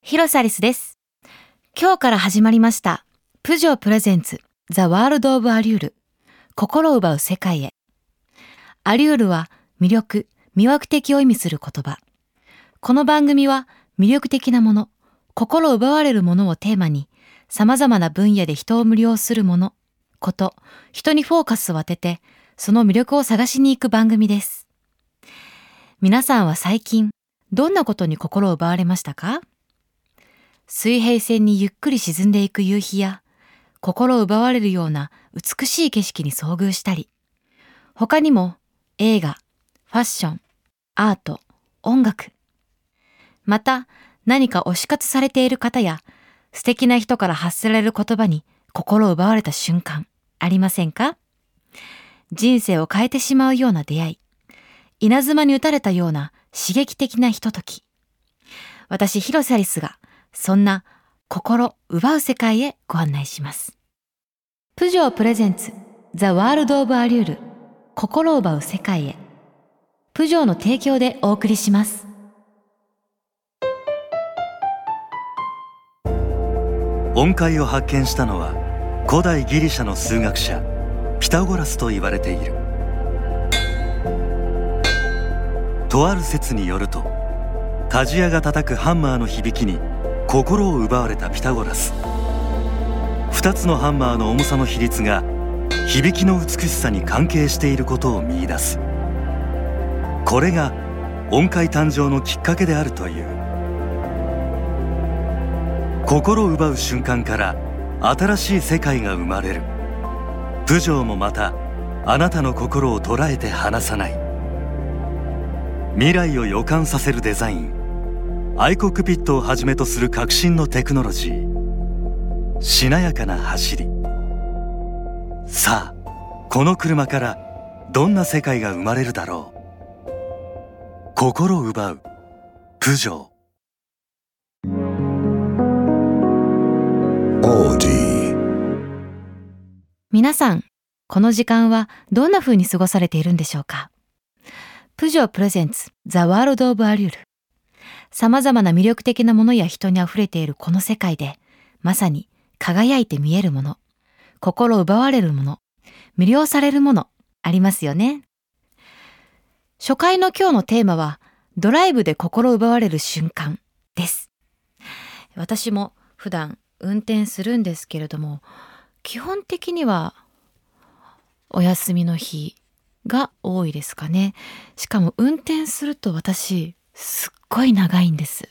広瀬アリスです。今日から始まりました。プジョープレゼンツザ・ワールド・オブ・アリュール。心を奪う世界へ。アリュールは魅力、魅惑的を意味する言葉。この番組は魅力的なもの、心奪われるものをテーマに、様々な分野で人を無料するもの、こと、人にフォーカスを当てて、その魅力を探しに行く番組です。皆さんは最近、どんなことに心を奪われましたか？水平線にゆっくり沈んでいく夕日や、心を奪われるような美しい景色に遭遇したり、他にも映画、ファッション、アート、音楽。また、何か推し活されている方や、素敵な人から発せられる言葉に心を奪われた瞬間、ありませんか？人生を変えてしまうような出会い、稲妻に打たれたような刺激的なひととき。私、広瀬アリスが、そんな心奪う世界へご案内します。プジョープレゼンツ、ザ・ワールド・オブ・アリュール、心奪う世界へ。プジョーの提供でお送りします。音階を発見したのは古代ギリシャの数学者ピタゴラスと言われているとある説によると鍛冶屋が叩くハンマーの響きに心を奪われたピタゴラス。2つのハンマーの重さの比率が響きの美しさに関係していることを見出す。これが音階誕生のきっかけであるという。心奪う瞬間から新しい世界が生まれる。プジョーもまたあなたの心を捉えて離さない。未来を予感させるデザイン。アイコックピットをはじめとする革新のテクノロジー。しなやかな走り。さあこの車からどんな世界が生まれるだろう。心を奪う。プジョー.皆さん、この時間はどんな風に過ごされているんでしょうか？プジョープレゼンツザ・ワールド・オブ・アリュール。様々な魅力的なものや人に溢れているこの世界で、まさに輝いて見えるもの、心奪われるもの、魅了されるもの、ありますよね。初回の今日のテーマは、ドライブで心奪われる瞬間です。私も普段運転するんですけれども、基本的にはお休みの日が多いですかね。しかも運転すると私すっごい長いんです。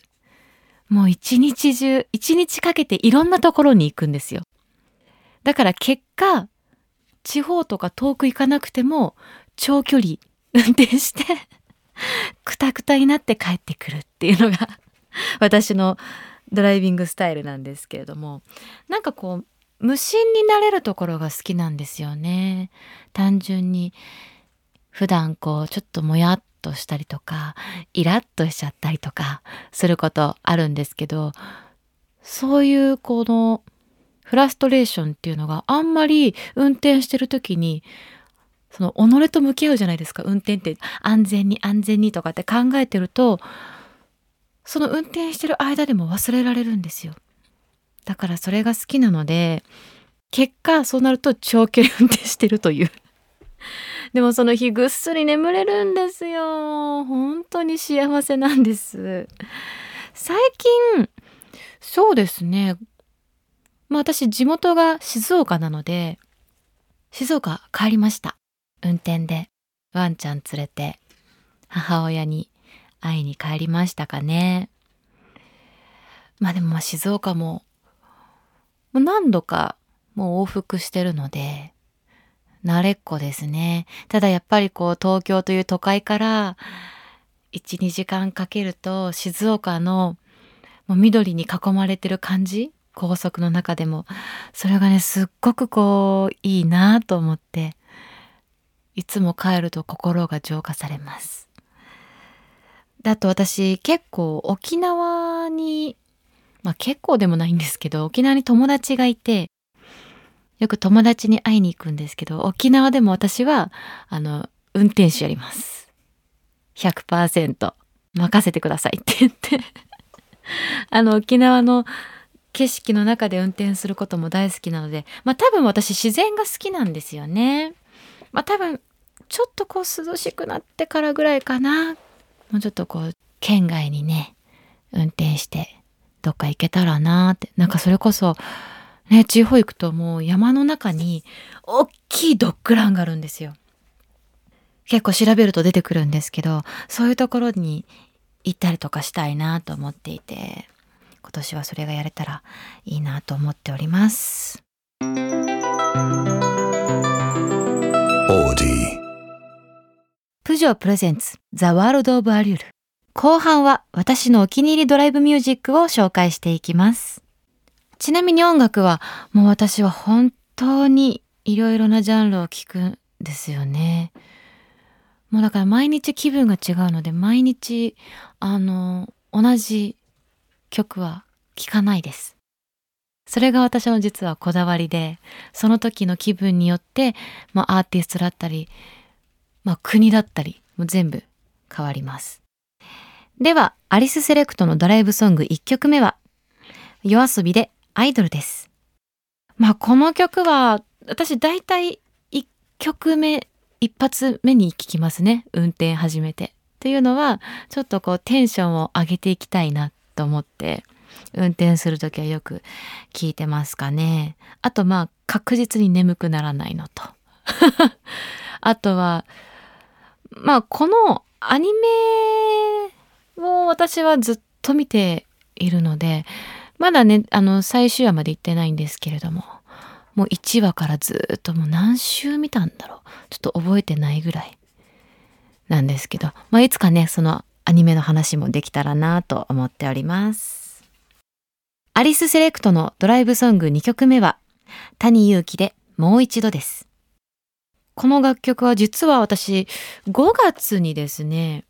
もう一日中、一日かけていろんなところに行くんですよ。だから結果、地方とか遠く行かなくても長距離運転してくたくたになって帰ってくるっていうのが私のドライビングスタイルなんですけれどもなんかこう無心になれるところが好きなんですよね単純に普段こうちょっともやっとしたりとかイラッとしちゃったりとかすることあるんですけどそういうこのフラストレーションっていうのがあんまり運転してる時にその己と向き合うじゃないですか運転って安全に安全にとかって考えてるとその運転してる間でも忘れられるんですよ。だからそれが好きなので、結果そうなると長距離運転してるという。でもその日ぐっすり眠れるんですよ。本当に幸せなんです。最近、そうですね。まあ私地元が静岡なので、静岡帰りました。運転で。ワンちゃん連れて母親に会いに帰りましたかね。まあでも静岡も何度かもう往復してるので慣れっこですね。ただやっぱりこう東京という都会から1、2時間かけると静岡のもう緑に囲まれてる感じ高速の中でもそれがねすっごくこういいなと思っていつも帰ると心が浄化されます。だと私結構沖縄にまあ結構でもないんですけど沖縄に友達がいてよく友達に会いに行くんですけど沖縄でも私はあの運転手やります100%任せてくださいって言って あの沖縄の景色の中で運転することも大好きなので、まあ多分私自然が好きなんですよね。まあ多分ちょっとこう涼しくなってからぐらいかな。もうちょっとこう県外にね、運転してどっか行けたらなって。なんかそれこそ、ね、地方行くともう山の中に大きいドッグランがあるんですよ。結構調べると出てくるんですけど、そういうところに行ったりとかしたいなと思っていて、今年はそれがやれたらいいなと思っております。プジョープレゼンツザワールドオブアリュール後半は私のお気に入りドライブミュージックを紹介していきますちなみに音楽はもう私は本当にいろいろなジャンルを聴くんですよねもうだから毎日気分が違うので毎日あの同じ曲は聴かないです。それが私の実はこだわりで、その時の気分によって、まあアーティストだったり、まあ国だったり、もう全部変わります。では、アリスセレクトのドライブソング1曲目は、夜遊びでアイドルです。まあこの曲は、私大体1曲目、一発目に聴きますね。運転始めて。というのは、ちょっとこうテンションを上げていきたいなと思って運転する時はよく聞いてますかね。あとまあ確実に眠くならないのと。あとはまあこのアニメを私はずっと見ているのでまだねあの最終話まで行ってないんですけれどももう1話からずっともう何週見たんだろうちょっと覚えてないぐらいなんですけど、まあ、いつかねそのアニメの話もできたらなと思っております。アリスセレクトのドライブソング2曲目は、谷祐希でもう一度です。この楽曲は実は私5月にですね、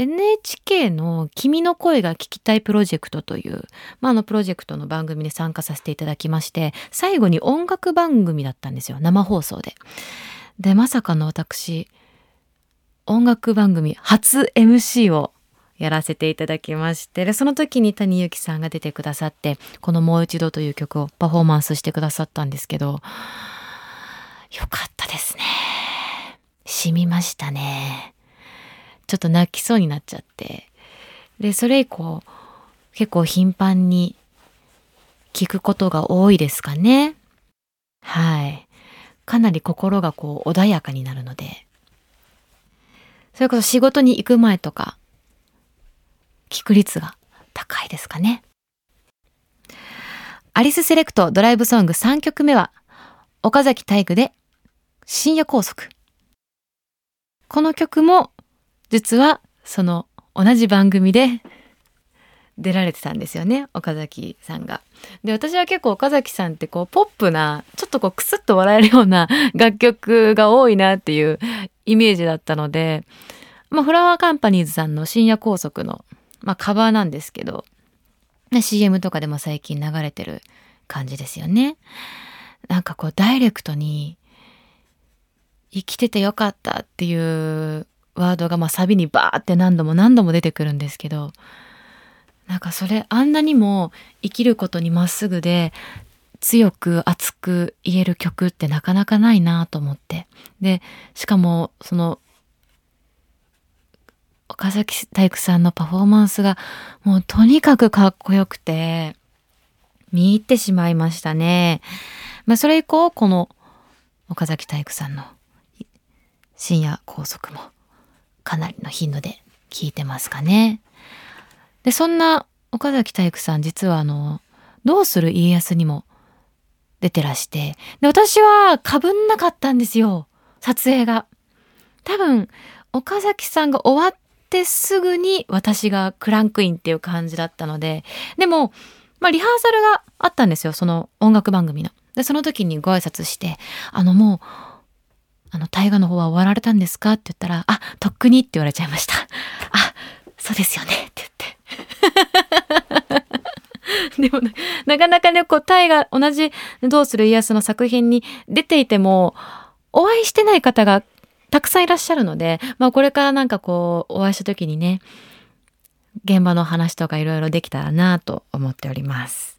NHK の君の声が聞きたいプロジェクトという、まあ、あのプロジェクトの番組に参加させていただきまして、最後に音楽番組だったんですよ。生放送で。で、まさかの私、音楽番組初 MC をやらせていただきましてでその時に谷幸さんが出てくださってこの「もう一度」という曲をパフォーマンスしてくださったんですけどよかったですね染みましたねちょっと泣きそうになっちゃってでそれ以降結構頻繁に聞くことが多いですかねはいかなり心がこう穏やかになるのでそれこそ仕事に行く前とか、聞く率が高いですかね。アリスセレクトドライブソング3曲目は、岡崎体育で深夜拘束。この曲も、実はその同じ番組で出られてたんですよね岡崎さんが。で私は結構岡崎さんってこうポップなちょっとこうクスッと笑えるような楽曲が多いなっていうイメージだったので、まあ、フラワーカンパニーズさんの深夜拘束の、まあ、カバーなんですけど、ね、CM とかでも最近流れてる感じですよね。なんかこうダイレクトに生きててよかったっていうワードがまあサビにバーって何度も何度も出てくるんですけどなんかそれあんなにも生きることにまっすぐで強く熱く言える曲ってなかなかないなと思って。で、しかもその岡崎体育さんのパフォーマンスがもうとにかくかっこよくて見入ってしまいましたね。まあそれ以降この岡崎体育さんの深夜拘束もかなりの頻度で聞いてますかね。で、そんな岡崎体育さん実はあの、どうする家康にも出てらして、で、私はかぶんなかったんですよ。撮影が。多分、岡崎さんが終わってすぐに私がクランクインっていう感じだったので、でも、まあ、リハーサルがあったんですよ。その音楽番組の。で、その時にご挨拶して、あの、もう、あの、大河の方は終わられたんですか？って言ったら、あ、とっくにって言われちゃいました。あ、そうですよねって言って。でもねなかなかね、こう、タイが同じどうする家康の作品に出ていても、お会いしてない方がたくさんいらっしゃるので、まあこれからなんかこう、お会いした時にね、現場の話とかいろいろできたらなと思っております。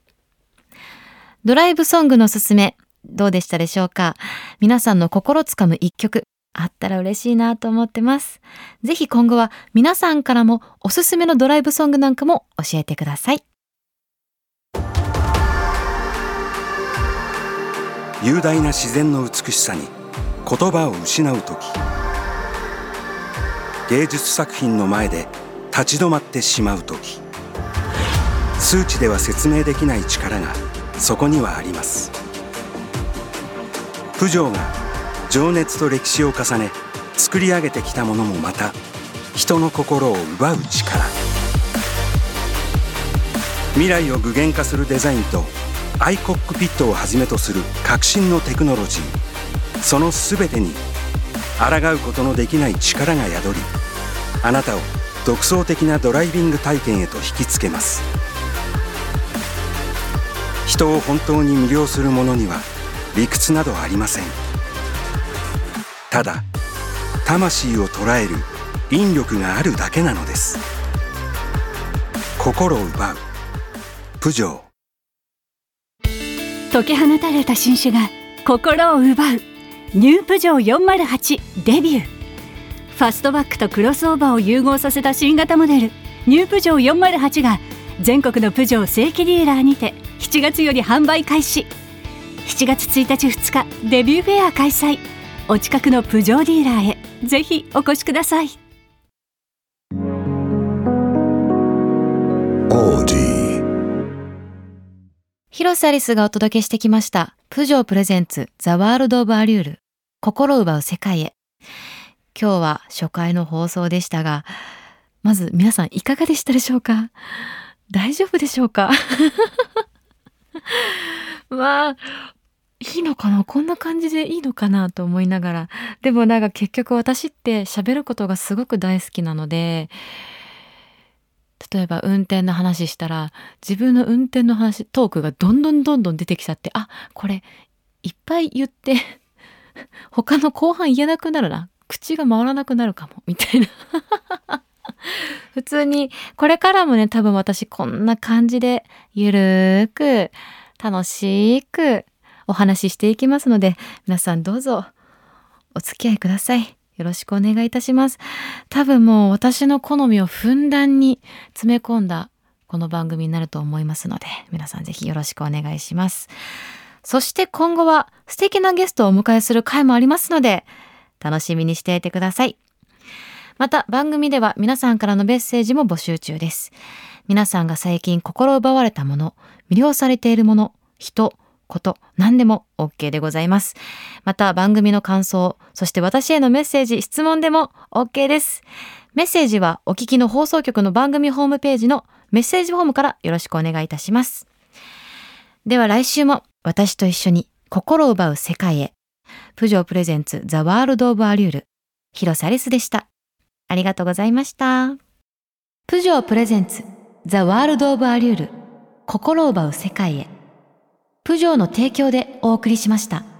ドライブソングのすすめ、どうでしたでしょうか？皆さんの心つかむ一曲、あったら嬉しいなと思ってます。ぜひ今後は皆さんからもおすすめのドライブソングなんかも教えてください。雄大な自然の美しさに言葉を失う時。芸術作品の前で立ち止まってしまう時。数値では説明できない力がそこにはあります。プジョーが情熱と歴史を重ね作り上げてきたものもまた人の心を奪う力未来を具現化するデザインとアイコックピットをはじめとする革新のテクノロジーその全てに抗うことのできない力が宿りあなたを独創的なドライビング体験へと引きつけます人を本当に魅了するものには理屈などありません。ただ魂を捉える引力があるだけなのです。心を奪う。プジョー解き放たれた新種が心を奪う。ニュープジョー408デビュー。ファストバックとクロスオーバーを融合させた新型モデル。ニュープジョー408が全国のプジョー正規ディーラーにて7月より販売開始。7月1日2日デビューフェア開催。お近くのプジョーディーラーへぜひお越しください。広瀬アリスがお届けしてきました。プジョープレゼンツザワールドオブアリュール。心奪う世界へ。今日は初回の放送でしたが、まず皆さんいかがでしたでしょうか？大丈夫でしょうか？まあ、いいのかな？こんな感じでいいのかなと思いながら。でもなんか結局私って喋ることがすごく大好きなので、例えば運転の話したら自分の運転の話トークがどんどんどんどん出てきちゃってあこれいっぱい言って 他の後半言えなくなるな。口が回らなくなるかも。みたいな。普通にこれからもね多分私こんな感じでゆるーく楽しくお話ししていきますので皆さんどうぞお付き合いください。よろしくお願いいたします。多分もう私の好みをふんだんに詰め込んだこの番組になると思いますので、皆さんぜひよろしくお願いします。そして今後は素敵なゲストをお迎えする回もありますので、楽しみにしていてください。また番組では皆さんからのメッセージも募集中です。皆さんが最近心奪われたもの、魅了されているもの、人、こと、何でも OK でございます。また番組の感想、そして私へのメッセージ、質問でも OK です。メッセージはお聞きの放送局の番組ホームページのメッセージフォームからよろしくお願いいたします。では来週も私と一緒に心を奪う世界へ。プジョープレゼンツザワールドオブアリュール。広瀬アリスでした。ありがとうございました。プジョープレゼンツザワールドオブアリュール。心を奪う世界へ。プジョーの提供でお送りしました。